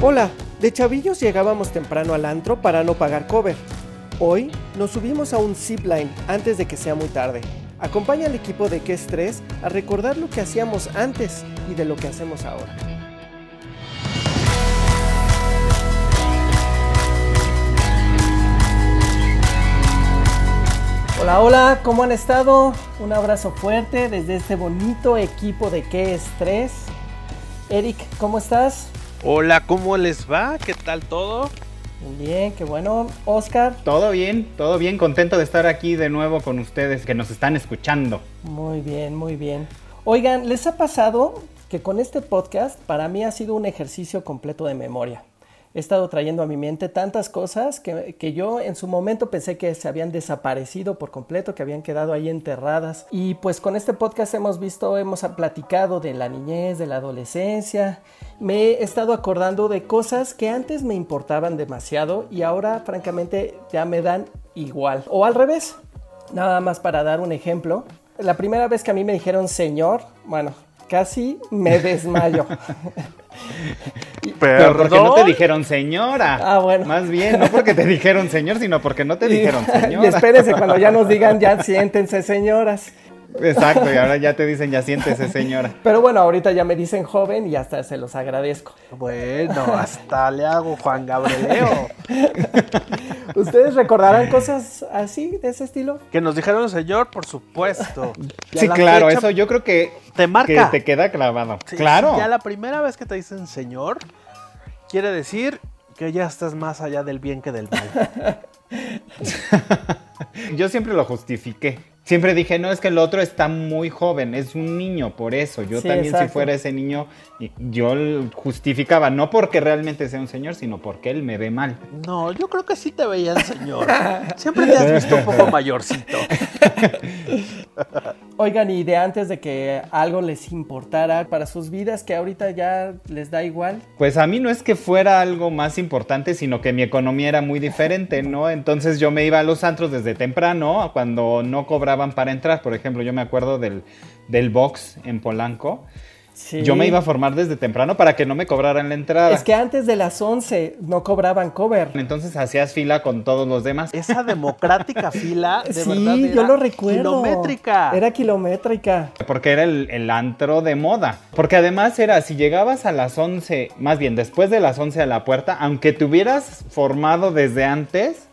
Hola, de chavillos llegábamos temprano al antro para no pagar cover. Hoy nos subimos a un zipline antes de que sea muy tarde. Acompaña al equipo de Que Estrés a recordar lo que hacíamos antes y de lo que hacemos ahora. Hola, hola, ¿cómo han estado? Un abrazo fuerte desde este bonito equipo de Qué Estrés. Eric, ¿cómo estás? Hola, ¿cómo les va? ¿Qué tal todo? Muy bien, qué bueno. Oscar. Todo bien, todo bien, contento de estar aquí de nuevo con ustedes que nos están escuchando. Muy bien, muy bien. Oigan, ¿les ha pasado que con este podcast para mí ha sido un ejercicio completo de memoria? He estado trayendo a mi mente tantas cosas que, que, yo en su momento pensé que se habían desaparecido por completo, que habían quedado ahí enterradas. Y pues con este podcast hemos visto, hemos platicado de la niñez, de la adolescencia. Me he estado acordando de cosas que antes me importaban demasiado y ahora francamente ya me dan igual. O al revés. Nada más para dar un ejemplo. La primera vez que a mí me dijeron señor, bueno, casi me desmayo. Pero porque no te dijeron señora. Ah, bueno. Más bien, no porque te dijeron señor, sino porque no te dijeron señora. Y espérese, cuando ya nos digan, ya siéntense, señoras. Exacto, y ahora ya te dicen, ya siéntese, señora. Pero bueno, ahorita ya me dicen joven y hasta se los agradezco. Bueno, hasta le hago Juan Gabrieleo. ¿Ustedes recordarán cosas así, de ese estilo? Que nos dijeron señor, por supuesto. sí, claro, eso yo creo que te marca. Que te queda clavado. claro. ya la primera vez que te dicen señor, quiere decir que ya estás más allá del bien que del mal. yo siempre lo justifiqué. Siempre dije, no, es que el otro está muy joven, es un niño, por eso. Yo también exacto. si fuera ese niño, yo justificaba, no porque realmente sea un señor, sino porque él me ve mal. No, yo creo que sí te veían señor. Siempre te has visto un poco mayorcito. Oigan, y de antes de que algo les importara para sus vidas, que ahorita ya les da igual. Pues a mí no es que fuera algo más importante, sino que mi economía era muy diferente, ¿no? Entonces yo me iba a los antros desde temprano, cuando no cobraba para entrar. Por ejemplo, yo me acuerdo del, del box en Polanco. Sí. Yo me iba a formar desde temprano para que no me cobraran la entrada. Es que antes de las 11 no cobraban cover. Entonces hacías fila con todos los demás. Esa democrática fila, de sí, verdad. Era yo lo recuerdo. Kilométrica. Era kilométrica. Porque era el, el, antro de moda. Porque además era, si llegabas a las 11, más bien después de las 11 a la puerta, aunque te hubieras formado desde antes,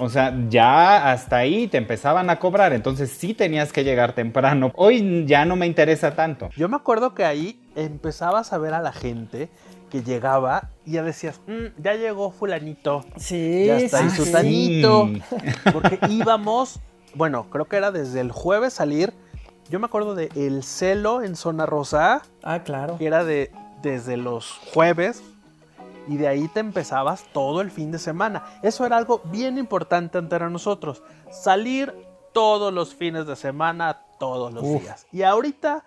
o sea, ya hasta ahí te empezaban a cobrar, entonces sí tenías que llegar temprano. Hoy ya no me interesa tanto. Yo me acuerdo que ahí empezabas a ver a la gente que llegaba y ya decías, mmm, ya llegó fulanito. Sí, ya está ahí sí, sutanito. sí. Porque íbamos, bueno, creo que era desde el jueves salir. Yo me acuerdo de El Celo en Zona Rosa. Ah, claro. Que era de desde los jueves y de ahí te empezabas todo el fin de semana. Eso era algo bien importante ante nosotros. Salir todos los fines de semana, todos los Uf. días. Y ahorita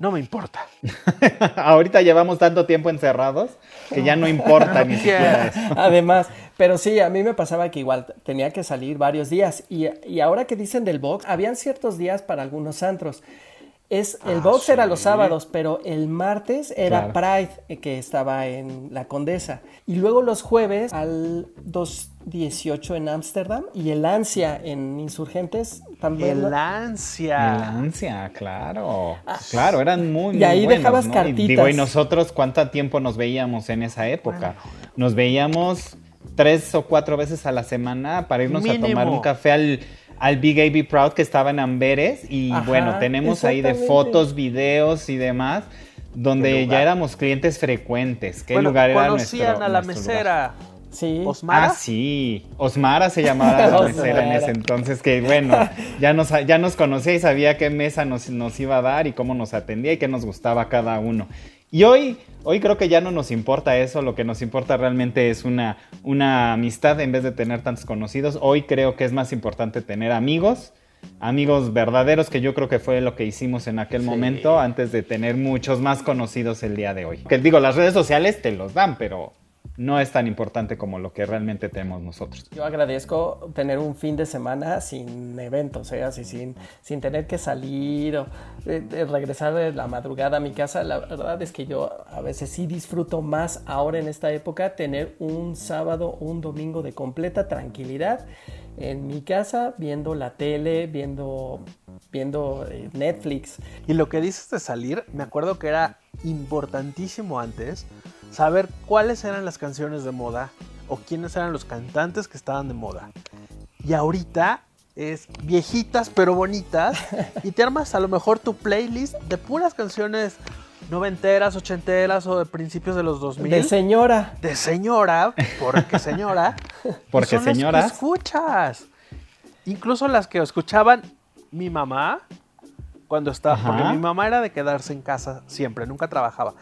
no me importa. ahorita llevamos tanto tiempo encerrados que ya no importa ni siquiera eso. Además, pero sí, a mí me pasaba que igual tenía que salir varios días. Y, y ahora que dicen del box, habían ciertos días para algunos antros. Es, el ah, box sí. era los sábados, pero el martes era claro. Pride, que estaba en la Condesa. Y luego los jueves al 218 en Ámsterdam y el Ansia en Insurgentes también. El Ansia. El Ansia, claro. Ah, claro, eran muy, Y muy ahí buenos, dejabas ¿no? cartitas. Y, digo, ¿y nosotros cuánto tiempo nos veíamos en esa época? Bueno. Nos veíamos tres o cuatro veces a la semana para irnos Mínimo. a tomar un café al al Big AB Proud que estaba en Amberes y Ajá, bueno, tenemos ahí de fotos, videos y demás donde ya éramos clientes frecuentes. ¿Qué bueno, lugar era conocían nuestro, a la nuestro mesera. Lugar? Sí. ¿Osmara? Ah, sí. Osmara se llamaba la mesera en ese entonces, que bueno, ya nos, ya nos conocía y sabía qué mesa nos, nos iba a dar y cómo nos atendía y qué nos gustaba cada uno. Y hoy, hoy creo que ya no nos importa eso, lo que nos importa realmente es una, una amistad en vez de tener tantos conocidos. Hoy creo que es más importante tener amigos, amigos verdaderos, que yo creo que fue lo que hicimos en aquel sí. momento antes de tener muchos más conocidos el día de hoy. Que digo, las redes sociales te los dan, pero no es tan importante como lo que realmente tenemos nosotros. Yo agradezco tener un fin de semana sin eventos, ¿eh? así sin, sin tener que salir o eh, regresar de la madrugada a mi casa. La verdad es que yo a veces sí disfruto más ahora en esta época tener un sábado, un domingo de completa tranquilidad en mi casa viendo la tele, viendo, viendo eh, Netflix. Y lo que dices de salir, me acuerdo que era importantísimo antes saber cuáles eran las canciones de moda o quiénes eran los cantantes que estaban de moda. Y ahorita es viejitas pero bonitas y te armas a lo mejor tu playlist de puras canciones noventeras, ochenteras o de principios de los 2000. De señora. De señora, porque señora. porque señora. escuchas. Incluso las que escuchaban mi mamá cuando estaba, porque mi mamá era de quedarse en casa siempre, nunca trabajaba.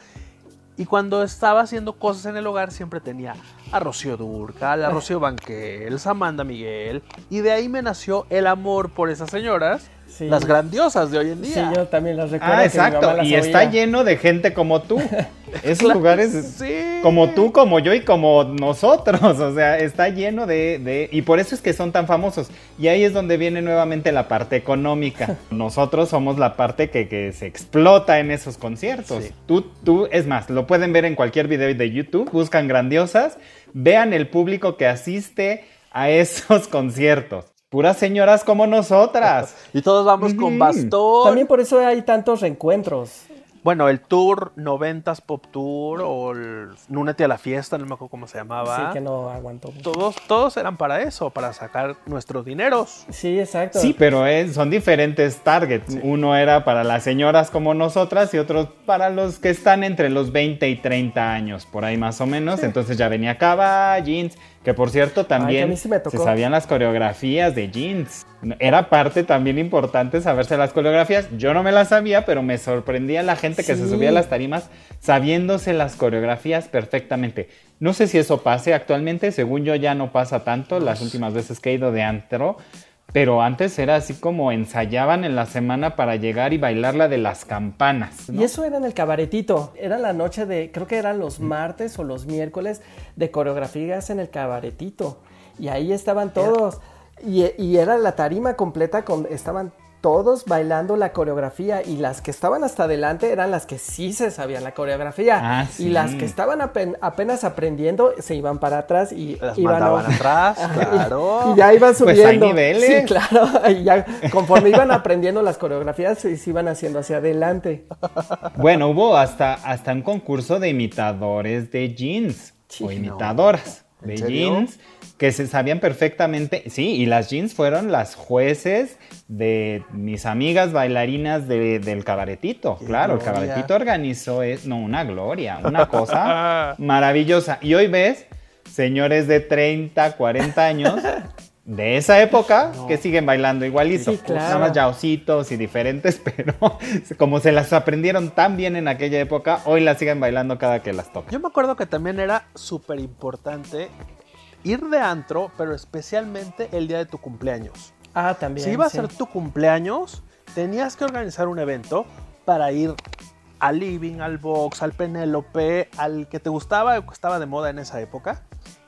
Y cuando estaba haciendo cosas en el hogar siempre tenía a Rocío Durcal, a Rocío Banquel, Samantha Miguel. Y de ahí me nació el amor por esas señoras las grandiosas de hoy en día. Sí, yo también las recuerdo. Ah, exacto. y está lleno de gente como tú. Esos lugares como tú, como yo y como nosotros. O sea, está lleno de, Y por eso es que son tan famosos. Y ahí es donde viene nuevamente la parte económica. Nosotros somos la parte que, se explota en esos conciertos. Tú, tú, es más, lo pueden ver en cualquier video de YouTube. Buscan grandiosas. Vean el público que asiste a esos conciertos. Puras señoras como nosotras. y todos vamos con bastón. También por eso hay tantos reencuentros. Bueno, el tour 90s Pop Tour o el Núnete a la fiesta, no me acuerdo cómo se llamaba. Sí, que no aguantó. Todos, todos eran para eso, para sacar nuestros dineros. Sí, exacto. Sí, pero son diferentes targets. Uno era para las señoras como nosotras y otro para los que están entre los 20 y 30 años, por ahí más o menos. Entonces ya venía Cava, jeans que por cierto también se sabían las coreografías de jeans. Era parte también importante saberse las coreografías. Yo no me las sabía, pero me sorprendía la gente que se subía a las tarimas sabiéndose las coreografías perfectamente. No sé si eso pase actualmente, según yo ya no pasa tanto las últimas veces que he ido de antro, pero antes era así como ensayaban en la semana para llegar y bailar la de las campanas. Y eso era en el cabaretito. Era la noche de, creo que eran los martes o los miércoles de coreografías en el cabaretito. Y ahí estaban todos. Y, y, era la tarima completa con, estaban todos bailando la coreografía y las que estaban hasta adelante eran las que sí se sabían la coreografía ah, y las que estaban apenas aprendiendo se iban para atrás y las iban atrás, claro. Y, ya iban subiendo. Pues hay niveles. Sí, claro. Y ya conforme iban aprendiendo las coreografías se, iban haciendo hacia adelante. Bueno, hubo hasta, hasta un concurso de imitadores de jeans o imitadoras de jeans que se sabían perfectamente, sí, y las jeans fueron las jueces de mis amigas bailarinas del cabaretito, claro, el cabaretito organizó, es, no, una gloria, una cosa maravillosa. Y hoy ves, señores de 30, 40 años, de esa época que siguen bailando igualito. Sí, claro. Nada más yaositos y diferentes, pero como se las aprendieron tan bien en aquella época, hoy las siguen bailando cada que las toca. Yo me acuerdo que también era súper importante ir de antro, pero especialmente el día de tu cumpleaños. Ah, también. Si iba a ser tu cumpleaños, tenías que organizar un evento para ir al Living, al Box, al Penélope, al que te gustaba, que estaba de moda en esa época.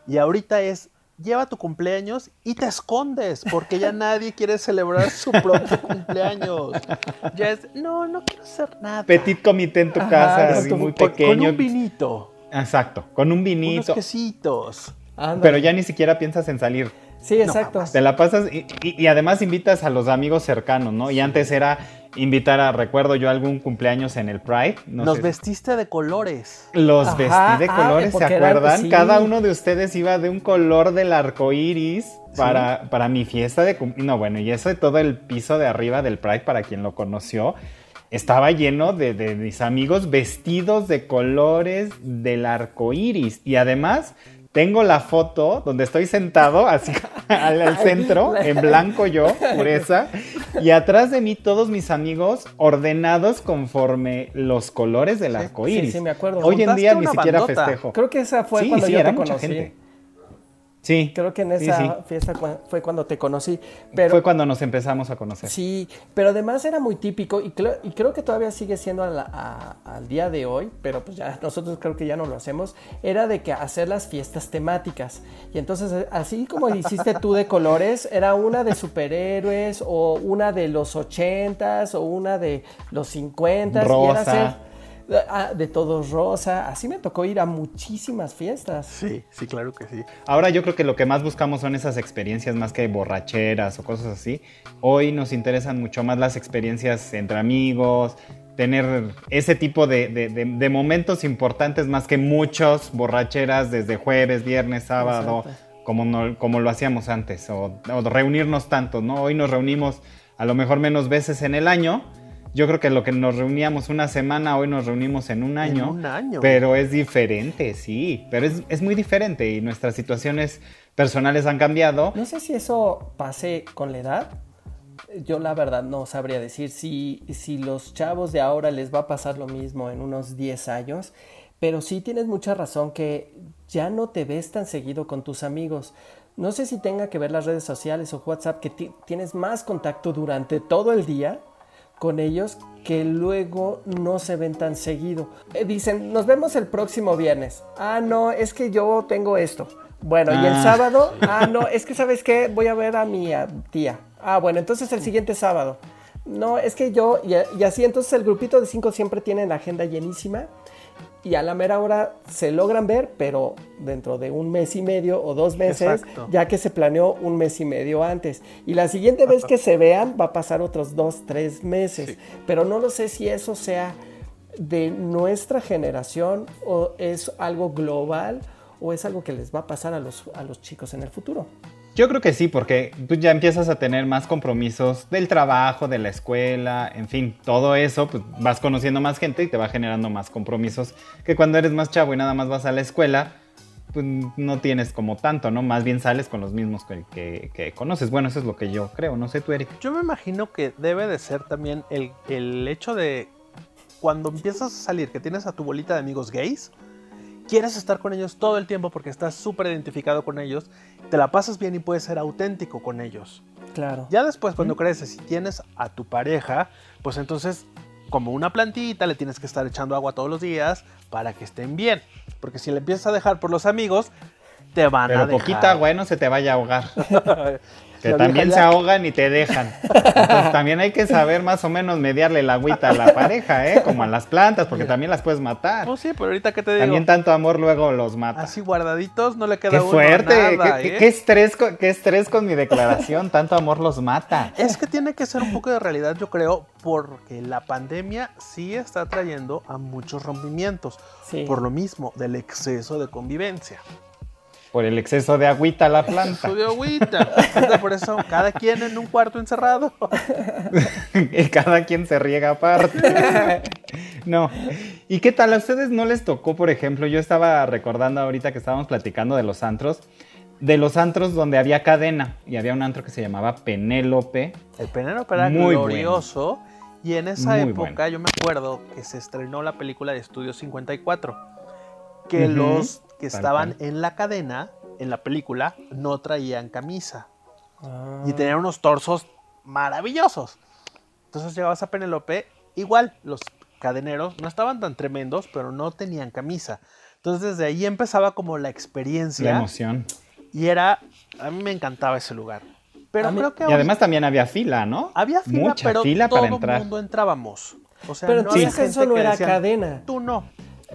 Y ahorita es, lleva tu cumpleaños y te escondes, porque ya nadie quiere celebrar su propio cumpleaños. Ya es, no, no quiero hacer nada. Petit comité en tu casa, así muy pequeño. Con un vinito. Exacto, con un vinito. Unos quesitos. Pero ya ni siquiera piensas en salir. Sí, exacto. te la pasas y, además invitas a los amigos cercanos, ¿no? Y antes era invitar a, recuerdo yo, algún cumpleaños en el Pride. Los vestiste de colores. Los vestí de ah, colores, ¿se acuerdan? Cada uno de ustedes iba de un color del arco iris para, para mi fiesta de cumpleaños. No, bueno, y eso de todo el piso de arriba del Pride, para quien lo conoció, estaba lleno de, de mis amigos vestidos de colores del arco iris. Y además tengo la foto donde estoy sentado así al, centro, en blanco yo, pureza, y atrás de mí todos mis amigos ordenados conforme los colores del arco iris. Sí, sí, me acuerdo. Hoy en día ni siquiera festejo. Creo que esa fue cuando yo te conocí. Sí. Creo que en esa sí. fiesta fue cuando te conocí. Pero, Fue cuando nos empezamos a conocer. Sí, pero además era muy típico y, cre- y creo que todavía sigue siendo a la- a- al día de hoy, pero pues ya nosotros creo que ya no lo hacemos, era de que hacer las fiestas temáticas. Y entonces eh, así como hiciste tú de colores, era una de superhéroes o una de los ochentas o una de los cincuentas. Y era Rosa. hacer de todos rosa. Así me tocó ir a muchísimas fiestas. Sí, sí, claro que sí. Ahora yo creo que lo que más buscamos son esas experiencias más que borracheras o cosas así. Hoy nos interesan mucho más las experiencias entre amigos, tener ese tipo de, de- de- de momentos importantes más que muchos borracheras desde jueves, viernes, sábado, como, no- como lo hacíamos antes, o, o reunirnos tanto, ¿no? Hoy nos reunimos a lo mejor menos veces en el año. Yo creo que lo que nos reuníamos una semana, hoy nos reunimos en un año. un año. Pero es diferente, sí. Pero es, es muy diferente y nuestras situaciones personales han cambiado. No sé si eso pase con la edad. Yo la verdad no sabría decir si, si los chavos de ahora les va a pasar lo mismo en unos 10 años, pero sí tienes mucha razón que ya no te ves tan seguido con tus amigos. No sé si tenga que ver las redes sociales o WhatsApp, que ti- tienes más contacto durante todo el día con ellos que luego no se ven tan seguido. Eh, dicen, nos vemos el próximo viernes. Ah, no, es que yo tengo esto. Bueno, y el Ah. sábado, ah, no, es que sabes qué, voy a ver a mi tía. Ah, bueno, entonces el siguiente sábado. No, es que yo, y, y así, entonces el grupito de cinco siempre tiene la agenda llenísima y a la mera hora se logran ver, pero dentro de un mes y medio o dos meses, Exacto. ya que se planeó un mes y medio antes. Y la siguiente vez que se vean va a pasar otros dos, tres meses. Sí. Pero no lo sé si eso sea de nuestra generación o es algo global o es algo que les va a pasar a los, a los chicos en el futuro. Yo creo que sí, porque tú ya empiezas a tener más compromisos del trabajo, de la escuela, en fin, todo eso, pues vas conociendo más gente y te va generando más compromisos que cuando eres más chavo y nada más vas a la escuela, pues no tienes como tanto, ¿no? Más bien sales con los mismos que, que- conoces. Bueno, eso es lo que yo creo, no sé tú, Eric. Yo me imagino que debe de ser también el, el hecho de cuando empiezas a salir, que tienes a tu bolita de amigos gays, quieres estar con ellos todo el tiempo porque estás súper identificado con ellos, te la pasas bien y puedes ser auténtico con ellos. Claro. Ya después, cuando creces y tienes a tu pareja, pues entonces, como una plantita, le tienes que estar echando agua todos los días para que estén bien. Porque si le empiezas a dejar por los amigos, te van a Pero dejar. poquita agua, ¿eh? no se te vaya a ahogar. Que también se ahogan y te dejan. Entonces también hay que saber más o menos mediarle la agüita a la pareja, ¿eh? Como a las plantas, porque también las puedes matar. Pues sí, pero ahorita que te digo, También tanto amor luego los mata. así guardaditos no le queda Qué uno a fuerte, nada, qué, ¿eh? qué estrés con, qué estrés con mi declaración, tanto amor los mata. Es que tiene que ser un poco de realidad, yo creo, porque la pandemia sí está trayendo a muchos rompimientos. Sí. Por lo mismo, del exceso de convivencia. Por el exceso de agüita a la planta. Su de agüita. Por eso, cada quien en un cuarto encerrado. y cada quien se riega aparte. no. ¿Y qué tal? ¿A ustedes no les tocó, por ejemplo? Yo estaba recordando ahorita que estábamos platicando de los antros. De los antros donde había cadena. Y había un antro que se llamaba Penélope. El Penélope era Muy glorioso. Y en esa Muy época bueno. yo me acuerdo que se estrenó la película de Estudio 54. Que Ujú, los que estaban en la cadena, en la película, no traían camisa. Ah. y tenían unos torsos maravillosos. Entonces llegabas a Penelope, igual los cadeneros no estaban tan tremendos, pero no tenían camisa. Entonces desde ahí empezaba como la La experiencia emoción. y era, a mí me encantaba ese lugar. Pero mí- creo que Y además también había fila, ¿no? había fila, Mucha pero fila todo para entrar. el mundo entrábamos. O sea, Pero no había eso no que era decían, cadena. Tú no.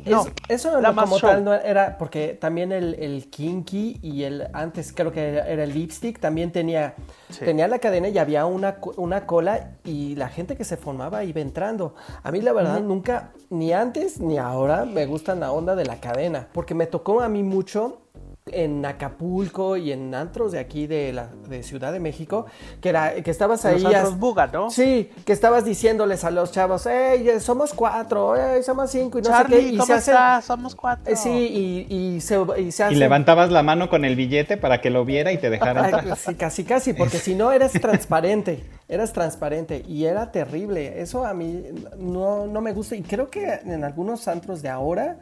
Es- No, eso la como show. tal no era porque también el, el kinky y el antes creo que era, el lipstick también tenía Sí. tenía la cadena y había una, una cola y la gente que se formaba iba entrando. A mí la verdad nunca ni antes ni ahora me gustan la onda de la cadena porque me tocó a mí mucho en Acapulco y en antros de aquí de la de Ciudad de México que era que estabas ahí los antros Buga, ¿no? Sí, que estabas diciéndoles a los chavos, hey, somos cuatro, hey, somos cinco y no sé qué. Y ¿cómo se hacen? Somos cuatro. eh, sí, y, y se, y se Y hacen- levantabas la mano con el billete para que lo viera y te dejara entrar. sí, casi, casi, porque si no eras transparente, eras transparente y era terrible. Eso a mí no, no me gusta y creo que en algunos antros de ahora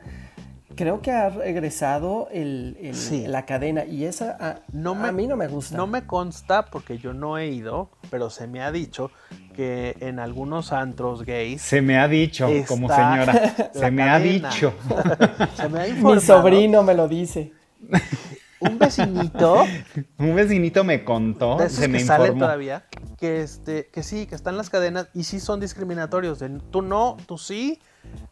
creo que ha regresado el, el- Sí. la cadena y esa a, No me- a mí no me gusta. No me consta porque yo no he ido, pero se me ha dicho que en algunos antros gays Se me ha dicho, como señora, se me ha dicho. se me ha informado. Mi sobrino me lo dice. un vecinito Un vecinito me contó, de esos se me que informó. todavía que este que sí que están las cadenas y sí son discriminatorios de tú no tú sí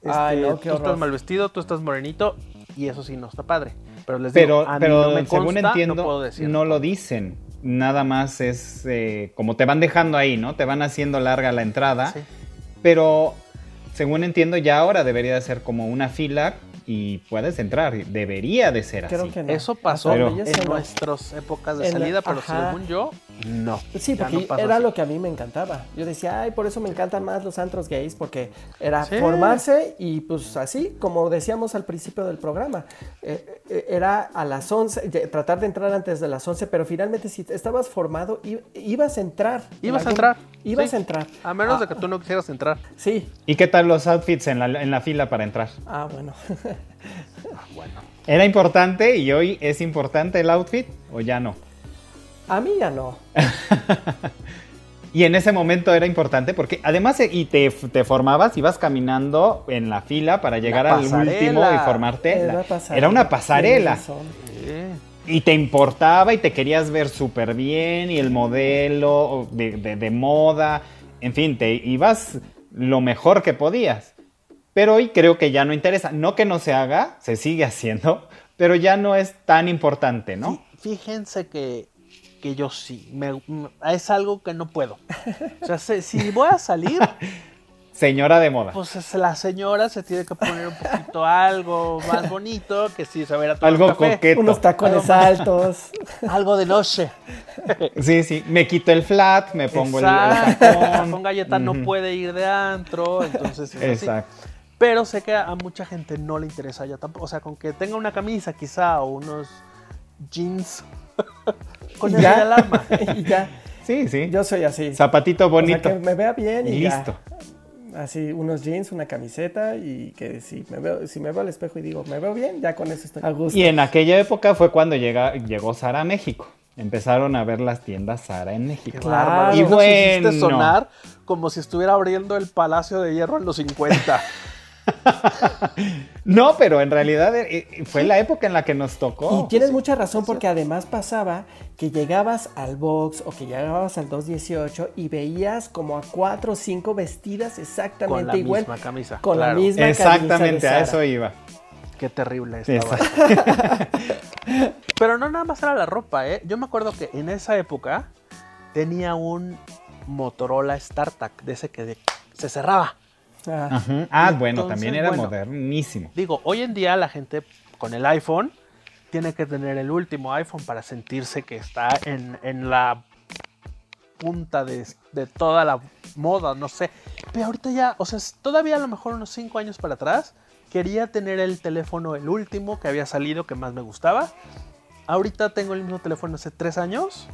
este, Ay, no, qué tú horror. estás mal vestido tú estás morenito y eso sí no está padre pero les Pero, digo a mí pero no me según consta, entiendo, no no, puedo decir lo dicen. Nada más es eh, como te van dejando ahí, ¿no? Te van haciendo larga la entrada. Sí. Pero según entiendo, ya ahora debería de ser como una fila y puedes entrar. Debería de ser Creo así. que no. eso pasó Pero- en nuestras épocas de En la- salida pero ajá. según yo no Sí, porque no era así. lo que a mí me encantaba. Yo decía, ay, por eso me encantan más los antros gays, porque era Sí. formarse y pues así, como decíamos al principio del programa, eh, eh, era a las 11, ye- tratar de entrar antes de las 11, pero finalmente si estabas formado, ibas a entrar. en Ibas a entrar, Ibas sí. a entrar. a menos de Ah, que tú no quisieras entrar Sí. ¿Y qué tal los outfits en la, en la fila para entrar? Ah, bueno. bueno ¿Era importante y hoy es importante el outfit o ya no? A mí ya no. Y en ese momento era importante porque además eh, y te, te formabas, ibas caminando en la fila para llegar al último y formarte. Era La- una pasarela. Era una pasarela. Y te importaba y te querías ver súper bien y el modelo de, de- de moda, en fin, te ibas lo mejor que podías. Pero hoy creo que ya no interesa. No que no se haga, se sigue haciendo, pero ya no es tan importante, ¿no? Fí- Fíjense que, que yo sí, me- es algo que no puedo. O sea, se- si voy a salir, Señora de moda. pues es- la señora se tiene que poner un poquito algo más bonito, que sí se verá todo el Algo café. coqueto. Unos tacones altos. Algo de noche. Sí, sí. Me quito el flat, me pongo el, el Exacto. tacón. Con galleta no puede ir de antro, entonces es así. Exacto. Pero sé que a mucha gente no le interesa ya tampoco. O sea, con que tenga una camisa quizá o unos jeans con Y el alarma. y ya. Sí, sí. Yo soy así. Zapatito O sea, bonito. que me vea bien y, y ya. listo. Así, unos jeans, una camiseta y que si me veo, si me veo al espejo y digo, me veo bien, ya con eso estoy a gusto. Y en aquella época fue cuando llega, llegó Sara a México. Empezaron a ver las tiendas Sara en México. Claro. Y Nos hiciste bueno. sonar como si estuviera abriendo el Palacio de Hierro en los 50. No, pero en realidad eh, eh, fue la época en la que nos tocó. Y tienes mucha razón porque además pasaba que llegabas al box o que llegabas al 218 y veías como a cuatro o cinco vestidas exactamente Con la igual. misma camisa, Con claro. la misma camisa Exactamente, a eso iba. Qué terrible estaba. Pero no nada más era la ropa, ¿eh? Yo me acuerdo que en esa época tenía un Motorola StarTAC de ese que de- se cerraba. Ah. Ah, bueno, entonces, también era bueno. modernísimo. Digo, hoy en día la gente con el iPhone tiene que tener el último iPhone para sentirse que está en, en la punta de, de toda la moda, no sé. Pero ahorita ya, o sea, todavía a lo mejor unos 5 años para atrás, quería tener el teléfono, el último que había salido, que más me gustaba. Ahorita tengo el mismo teléfono hace 3 años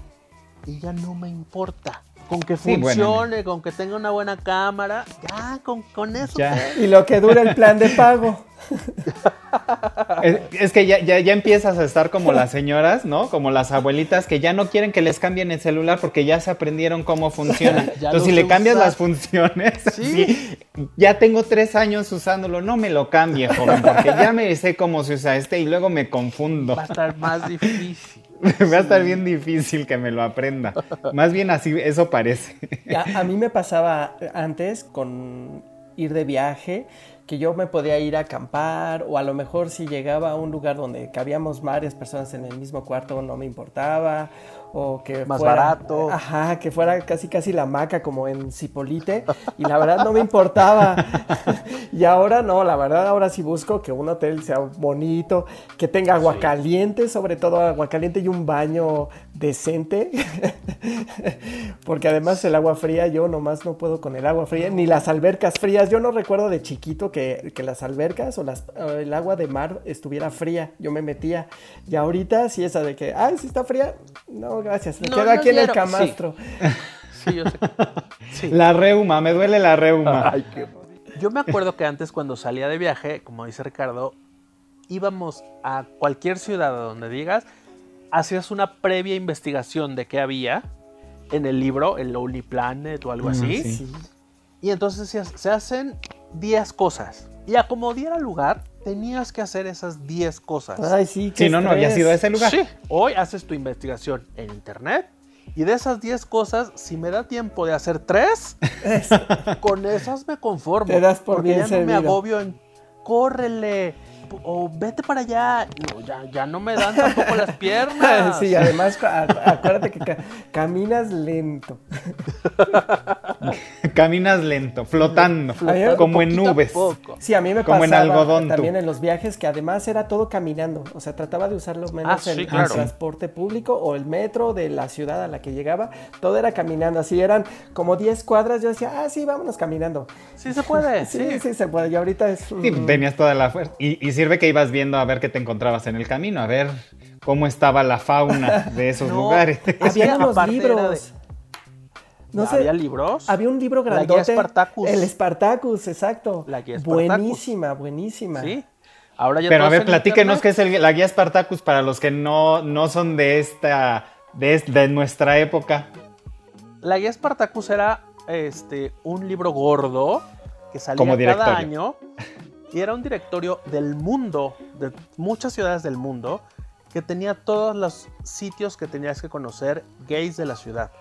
y ya no me importa. Con que Sí, bueno. funcione, con que tenga una buena cámara, ya, con, con eso. Ya. Y lo que dura el plan de pago. Es, es que ya, ya, ya empiezas a estar como las señoras, ¿no? Como las abuelitas que ya no quieren que les cambien el celular porque ya se aprendieron cómo funciona. Ya Entonces, si le cambias usar. las funciones, Sí. así, ya tengo tres años usándolo, no me lo cambie, joven, porque ya me sé cómo se usa este y luego me confundo. Va a estar más difícil. Va a estar bien difícil que me lo aprenda. Más bien así, eso parece. A, a mí me pasaba antes con ir de viaje que yo me podía ir a acampar o a lo mejor si llegaba a un lugar donde cabíamos varias personas en el mismo cuarto no me importaba o que Más fuera, barato. Ajá, que fuera casi casi la maca como en Cipolite y la verdad no me importaba. y ahora no, la verdad ahora sí busco que un hotel sea bonito, que tenga agua caliente, sobre todo agua caliente y un baño decente. Porque además el agua fría, yo nomás no puedo con el agua fría, ni las albercas frías. Yo no recuerdo de chiquito que, que las albercas o, las, o el agua de mar estuviera fría. Yo me metía. Y ahorita sí esa de que, ay, si está fría. No, gracias. Me No, quedo no aquí en el camastro. Sí, yo sé. Sí. La reuma, me duele la reuma. Yo me acuerdo que antes cuando salía de viaje, como dice Ricardo, íbamos a cualquier ciudad a donde digas, hacías una previa investigación de qué había en el libro, el Lonely Planet o algo Mm, así. sí. Y entonces se, se hacen 10 cosas. Y a como diera lugar, tenías que hacer esas 10 cosas. Ay, sí, qué Si no, no había sido ese lugar. Sí, hoy haces tu investigación en internet y de esas 10 cosas, si me da tiempo de hacer 3, con esas me conformo. Te das por porque bien ya no me servido. agobio en córrele o vete para allá. No, ya, ya no me dan tampoco las piernas. Sí, además, acuérdate que ca- caminas lento. Caminas lento, flotando, Flotando como en nubes. Sí, a mí me Como en tú. también en los viajes que además era todo caminando. O sea, trataba de usar lo menos Ah, sí, el, transporte público o el metro de la ciudad a la que llegaba. Todo era caminando. Así eran como 10 cuadras. Yo decía, ah, sí, vámonos caminando. Sí se puede, Sí, sí. sí, se puede. Y ahorita es... Sí, tenías toda la fuerza. Y, y sirve que ibas viendo a ver qué te encontrabas en el camino, a ver cómo estaba la fauna de esos No, lugares. Había era libros. de- No sé, ¿Había libros? Había un libro La guía grandote. Spartacus. El Spartacus, exacto. La guía Spartacus. Buenísima, buenísima. Sí. Ahora ya Pero a ver, platíquenos qué es el- la guía Spartacus para los que no, no son de esta, de, de nuestra época. La guía Spartacus era este, un libro gordo que salía Como cada año y era un directorio del mundo, de muchas ciudades del mundo, que tenía todos los sitios que tenías que conocer gays de la ciudad.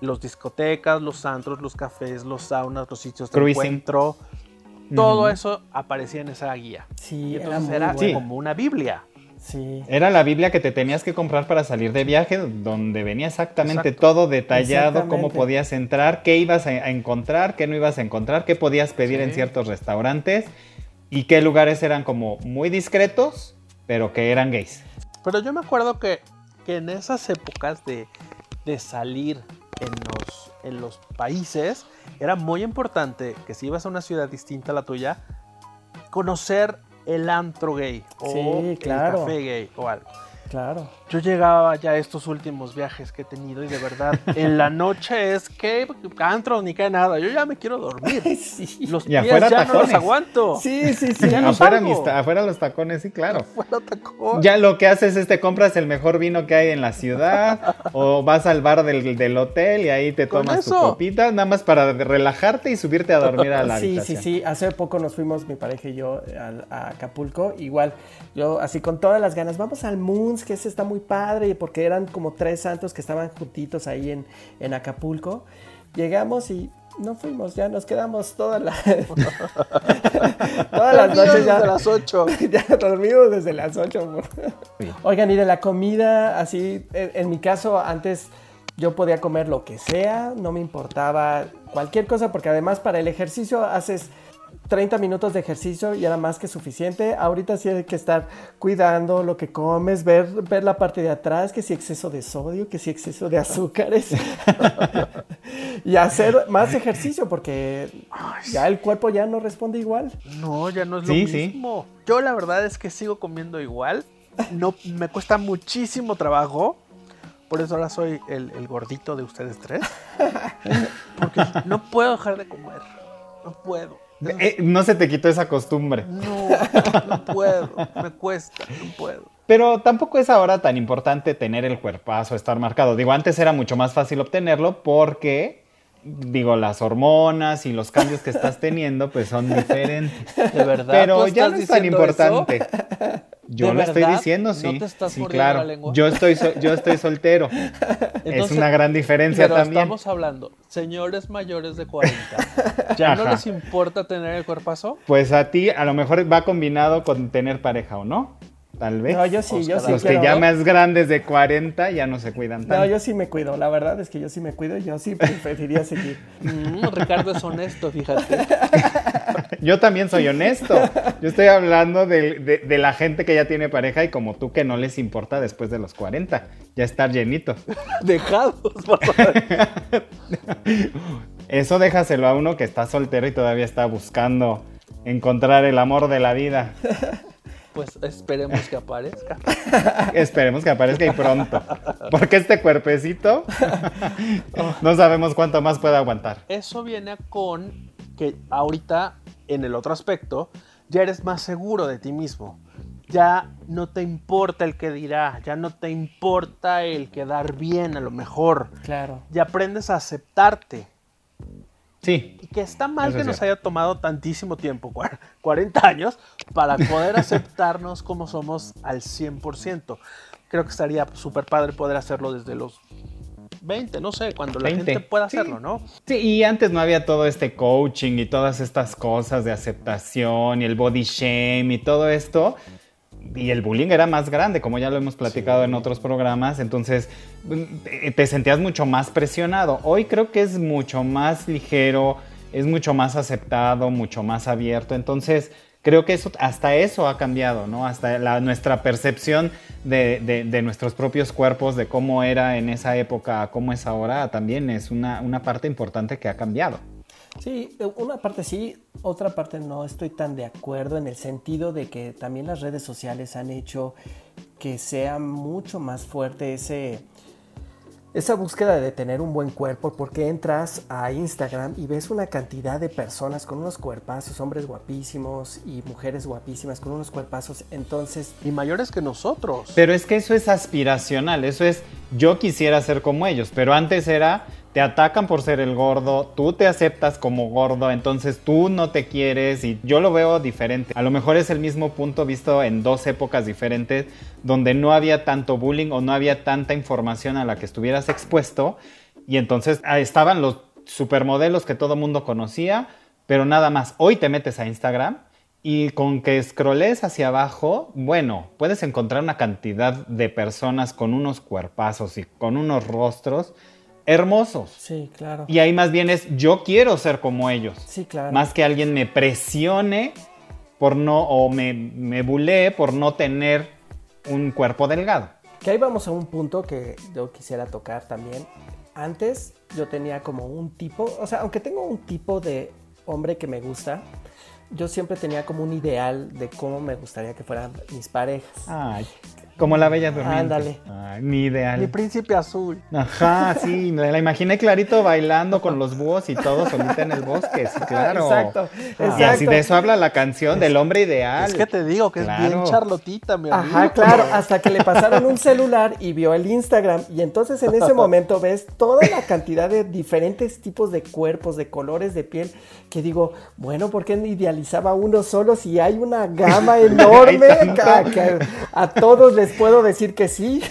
Los discotecas, los antros, los cafés, los saunas, los sitios de Cruising. encuentro. Todo Ujú. eso aparecía en esa guía. Sí, Y era entonces muy era, buena. como una Biblia. Sí. Era la Biblia que te tenías que comprar para salir de viaje, donde venía exactamente Exacto. todo detallado, cómo Exactamente. podías entrar, qué ibas a, encontrar, qué no ibas a encontrar, qué podías pedir en Sí. ciertos restaurantes y qué lugares eran como muy discretos, pero que eran gays. Pero yo me acuerdo que, que en esas épocas de, de salir en los, en los países, era muy importante que si ibas a una ciudad distinta a la tuya, conocer el antro gay o Sí, claro. el café gay o algo. Claro. Yo llegaba ya a estos últimos viajes que he tenido y de verdad, en la noche es que antro ni que nada, yo ya me quiero dormir. Sí. Los Y pies afuera ya no los tacones. aguanto. Sí, sí, sí. Ya no afuera, mis afuera los tacones, sí, claro. Fuera tacón. Ya lo que haces es te compras el mejor vino que hay en la ciudad o vas al bar del, del hotel y ahí te tomas tu copita, nada más para relajarte y subirte a dormir a la Sí, sí, habitación. sí. Hace poco nos fuimos, mi pareja y yo, al- a, Acapulco. Igual, yo así con todas las ganas, vamos al Moons, que ese está muy padre, porque eran como tres santos que estaban juntitos ahí en, en Acapulco. Llegamos y no fuimos, ya nos quedamos todas las, todas las noches ya. Desde las 8. ya dormidos desde las 8. Sí. Oigan, y de la comida, así, en, en mi caso, antes yo podía comer lo que sea, no me importaba cualquier cosa, porque además para el ejercicio haces 30 minutos de ejercicio y era más que suficiente. Ahorita sí hay que estar cuidando lo que comes, ver, ver la parte de atrás, que si exceso de sodio, que si exceso de azúcares. y hacer más ejercicio, porque ya el cuerpo ya no responde igual. No, ya no es lo Sí, sí. mismo. Yo la verdad es que sigo comiendo igual. No, me cuesta muchísimo trabajo. Por eso ahora soy el, el gordito de ustedes tres. Porque no puedo dejar de comer. No puedo. Eh, no se te quitó esa costumbre. No, no puedo. Me cuesta, no puedo. Pero tampoco es ahora tan importante tener el cuerpazo, estar marcado. Digo, antes era mucho más fácil obtenerlo porque, digo, las hormonas y los cambios que estás teniendo pues son diferentes. De verdad. Pero ¿tú ya estás no es tan eso? Yo ¿De lo estoy verdad? diciendo, ¿No sí. te estás sí, mordiendo claro. la lengua? Yo estoy, so- yo estoy soltero. es Entonces, una gran diferencia Pero también. estamos hablando, señores mayores de 40, ¿ya no Ajá. les importa tener el cuerpazo? Pues a ti a lo mejor va combinado con tener pareja o no. Tal vez. No, yo sí, yo sí Los que ya más grandes de 40 ya no se cuidan tanto. No, yo sí me cuido, la verdad es que yo sí me cuido y yo sí preferiría seguir. Mm, Ricardo es honesto, fíjate. Yo también soy honesto. Yo estoy hablando de, de- de la gente que ya tiene pareja y como tú que no les importa después de los 40. Ya estar llenito. Dejados. Eso déjaselo a uno que está soltero y todavía está buscando encontrar el amor de la vida. Pues esperemos que aparezca. Esperemos que aparezca y pronto. Porque este cuerpecito no sabemos cuánto más puede aguantar. Eso viene con que ahorita, en el otro aspecto, ya eres más seguro de ti mismo. ya no te importa el que dirá, ya no te importa el quedar bien a lo mejor. Claro. Ya aprendes a aceptarte. Sí. Y que está mal Eso que es nos cierto. haya tomado tantísimo tiempo, cua- 40 años, para poder aceptarnos como somos al 100%. Creo que estaría súper padre poder hacerlo desde los 20, no sé, cuando la 20, gente pueda sí. hacerlo, ¿no? Sí, y antes no había todo este coaching y todas estas cosas de aceptación y el body shame y todo esto. Y el bullying era más grande, como ya lo hemos platicado en otros programas, entonces te- te sentías mucho más presionado. Hoy creo que es mucho más ligero, es mucho más aceptado, mucho más abierto, entonces creo que eso, hasta eso ha cambiado, ¿no? Hasta nuestra percepción de, de- nuestros propios cuerpos, de cómo era en esa época, cómo es ahora, también es una, una parte importante que ha cambiado. Sí, una parte sí, otra parte no estoy tan de acuerdo en el sentido de que también las redes sociales han hecho que sea mucho más fuerte ese esa búsqueda de tener un buen cuerpo porque entras a Instagram y ves una cantidad de personas con unos cuerpazos, hombres guapísimos y mujeres guapísimas con unos cuerpazos, entonces Y mayores que nosotros. Pero es que eso es aspiracional, eso es yo quisiera ser como ellos, pero antes era te atacan por ser el gordo, tú te aceptas como gordo, entonces tú no te quieres y yo lo veo diferente. A lo mejor es el mismo punto visto en dos épocas diferentes donde no había tanto bullying o no había tanta información a la que estuvieras expuesto y entonces ah, estaban los supermodelos que todo mundo conocía, pero nada más. Hoy te metes a Instagram y con que scrolles hacia abajo, bueno, puedes encontrar una cantidad de personas con unos cuerpazos y con unos rostros hermosos. sí, claro. Y ahí más bien es yo quiero ser como ellos. Sí, claro. Más que alguien me presione por no, o me, me bulee por no tener un cuerpo delgado. Que ahí vamos a un punto que yo quisiera tocar también. Antes yo tenía como un tipo, o sea, aunque tengo un tipo de hombre que me gusta, yo siempre tenía como un ideal de cómo me gustaría que fueran mis parejas. Ay, como la bella durmiente. Ándale. Ay, mi ideal. Mi príncipe azul. Ajá, sí, me la imaginé clarito bailando con los búhos y todo solita en el bosque, sí, claro. Exacto, Y así exacto. de eso habla la canción del hombre ideal. Es que te digo que es bien charlotita, mi amigo. Ajá, claro, hasta que le pasaron un celular y vio el Instagram y entonces en ese momento ves toda la cantidad de diferentes tipos de cuerpos, de colores de piel, que digo, bueno, ¿por qué idealizaba uno solo si hay una gama enorme? A todos les puedo decir que sí.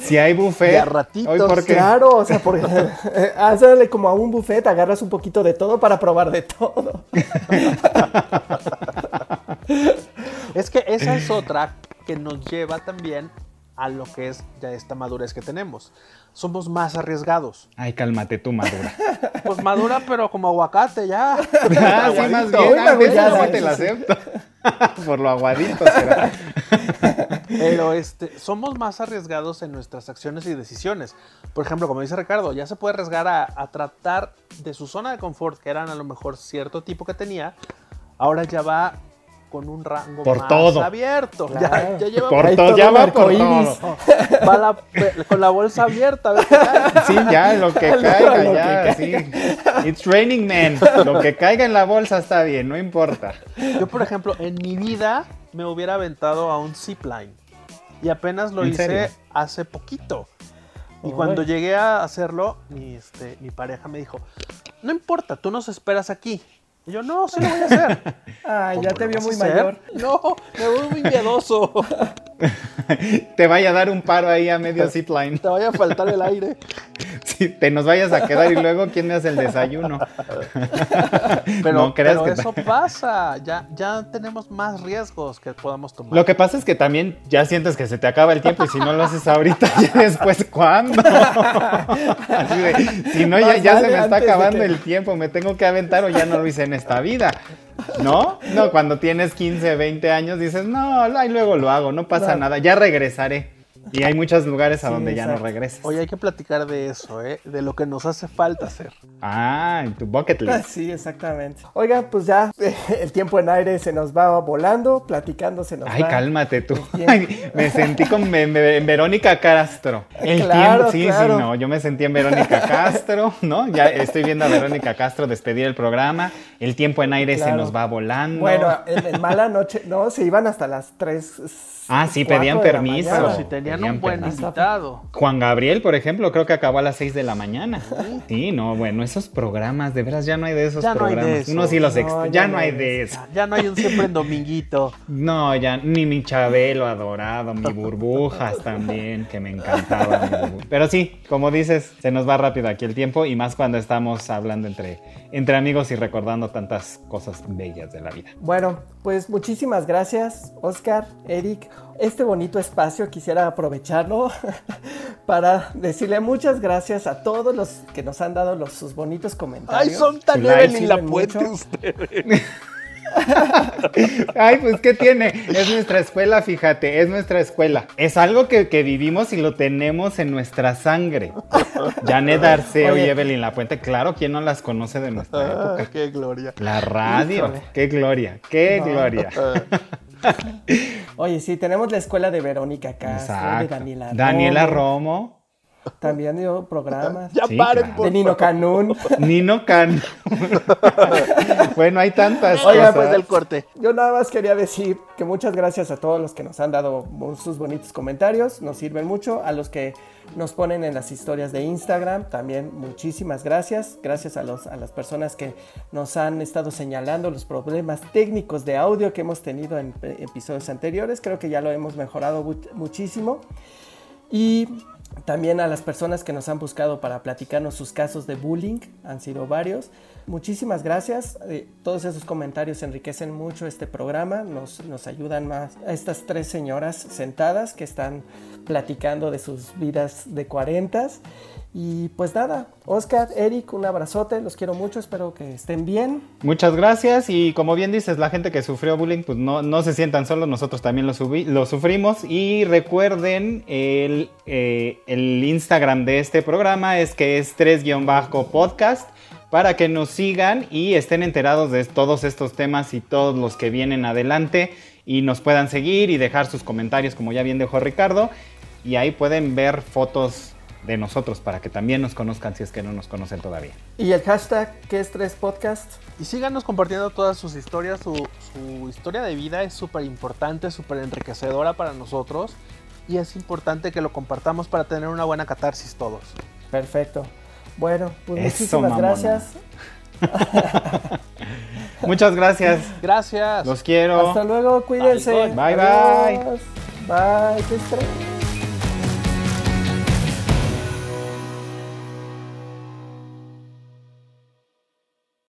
Si hay buffet, Y a ratitos, hoy porque Claro, o sea, porque hazle como a un buffet, agarras un poquito de todo para probar de todo. Es que esa es otra que nos lleva también a lo que es ya esta madurez que tenemos. Somos más arriesgados. Ay, cálmate tú, madura. Pues madura, pero como aguacate ya. Ah, sí, más bien, ah, esa aguadito, sí te la acepto. Por lo aguadito será. Pero este, somos más arriesgados en nuestras acciones y decisiones. Por ejemplo, como dice Ricardo, ya se puede arriesgar a, a tratar de su zona de confort, que eran a lo mejor cierto tipo que tenía, ahora ya va con un rango Por más todo. abierto. Claro. Ya, ya lleva Por todo, todo ya va por todo. va la- con la bolsa abierta. Sí, ya, lo que Lo- caiga, lo ya, que sí. It's raining men. Lo que caiga en la bolsa está bien, no importa. Yo, por ejemplo, en mi vida me hubiera aventado a un zipline. Y apenas lo ¿En hice serio? hace poquito. Y Ay. cuando llegué a hacerlo, mi, este, mi pareja me dijo, no importa, tú nos esperas aquí. Y yo, no, sí lo voy a hacer. Ay, ya ¿Cómo te vio muy hacer? mayor. No, me voy muy miedoso. Te vaya a dar un paro ahí a medio zipline. Te vaya a faltar el aire. Si te nos vayas a quedar y luego, ¿quién me hace el desayuno? Pero, No creas pero que- eso pasa. Ya, ya tenemos más riesgos que podamos tomar. Lo que pasa es que también ya sientes que se te acaba el tiempo y si no lo haces ahorita, ya después, ¿cuándo? Así de, si no, ya, ya se me está acabando que- el tiempo, me tengo que aventar o ya no lo hice en esta vida. ¿No? No, cuando tienes 15, 20 años dices, no, ahí luego lo hago, no pasa No. nada, ya regresaré. Y hay muchos lugares a Sí, donde ya no regresas. Oye, hay que platicar de eso, ¿eh? De lo que nos hace falta hacer. Ah, en tu bucket Ah, list. Sí, exactamente. Oigan, pues ya el tiempo en aire se nos va volando, platicando se nos Ay, va. cálmate tú. Ay, me sentí como en, en Verónica Castro. El Claro, tiempo, sí, claro. sí, no. Yo me sentí en Verónica Castro, ¿no? Ya estoy viendo a Verónica Castro despedir el programa. El tiempo en aire se nos va volando. Bueno, en, en mala noche, no, se iban hasta las 3. Ah, sí, pedían permiso. Pero Claro, si tenían tenían un buen invitado. Juan Gabriel, por ejemplo, creo que acabó a las 6 de la mañana. Sí, no, bueno, esos programas, de veras ya no hay de esos Ya no hay de programas. eso. Uno sí los No, ya ya no no hay de eso. Ya, no hay un siempre en dominguito. No, ya ni mi Chabelo adorado, mi burbujas también, que me encantaba. mi Pero sí, como dices, se nos va rápido aquí el tiempo y más cuando estamos hablando entre, entre amigos y recordando tantas cosas bellas de la vida. Bueno, pues muchísimas gracias, Oscar, Eric. Este bonito espacio quisiera aprovecharlo para decirle muchas gracias a todos los que nos han dado los, sus bonitos comentarios. Ay, son tan Evelyn la puente mucho. ustedes. Ay, pues, ¿qué tiene? Es nuestra escuela, fíjate, es nuestra escuela. Es algo que, que vivimos y lo tenemos en nuestra sangre. Janet Arceo y. Evelyn Lapuente, claro, ¿quién no las conoce de nuestra Ah, época? qué gloria. La radio, Híjole. qué gloria, qué No. gloria. Ah, Oye, sí, tenemos la escuela de Verónica Castro, de Exacto. Daniela, Daniela Romo, Romo, También dio programas. ya Sí, paren, claro. por de Nino. Canún. Nino Can. bueno, hay tantas Oigan, cosas. pues del corte. Yo nada más quería decir que muchas gracias a todos los que nos han dado sus bonitos comentarios, nos sirven mucho, a los que nos ponen en las historias de Instagram, también muchísimas gracias, gracias a, los, a las personas que nos han estado señalando los problemas técnicos de audio que hemos tenido en eh, episodios anteriores, creo que ya lo hemos mejorado mu- muchísimo. Y también a las personas que nos han buscado para platicarnos sus casos de bullying, han sido varios. Muchísimas gracias. eh, todos esos comentarios enriquecen mucho este programa, nos, ayudan más a estas tres señoras sentadas que están platicando de sus vidas de cuarentas. Y pues nada, Oscar, Eric, un abrazote, los quiero mucho, espero que estén bien. Muchas gracias. Y como bien dices, la gente que sufrió bullying, pues no, se sientan solos, nosotros también lo sufrimos. Y recuerden el, eh, el Instagram de este programa es que es 3-podcast para que nos sigan y estén enterados de todos estos temas y todos los que vienen adelante y nos puedan seguir y dejar sus comentarios como ya bien dejó Ricardo y ahí pueden ver fotos de nosotros para que también nos conozcan si es que no nos conocen todavía. Y el hashtag que es 3podcast. Y síganos compartiendo todas sus historias. Su, su historia de vida es súper importante, súper enriquecedora para nosotros. Y es importante que lo compartamos para tener una buena catarsis todos. Perfecto. Bueno, pues Eso, muchísimas mamona. gracias. Muchas gracias. Gracias. Los quiero. Hasta luego, cuídense. Bye, bye. Bye, bye. Adiós. Bye, qué estrés.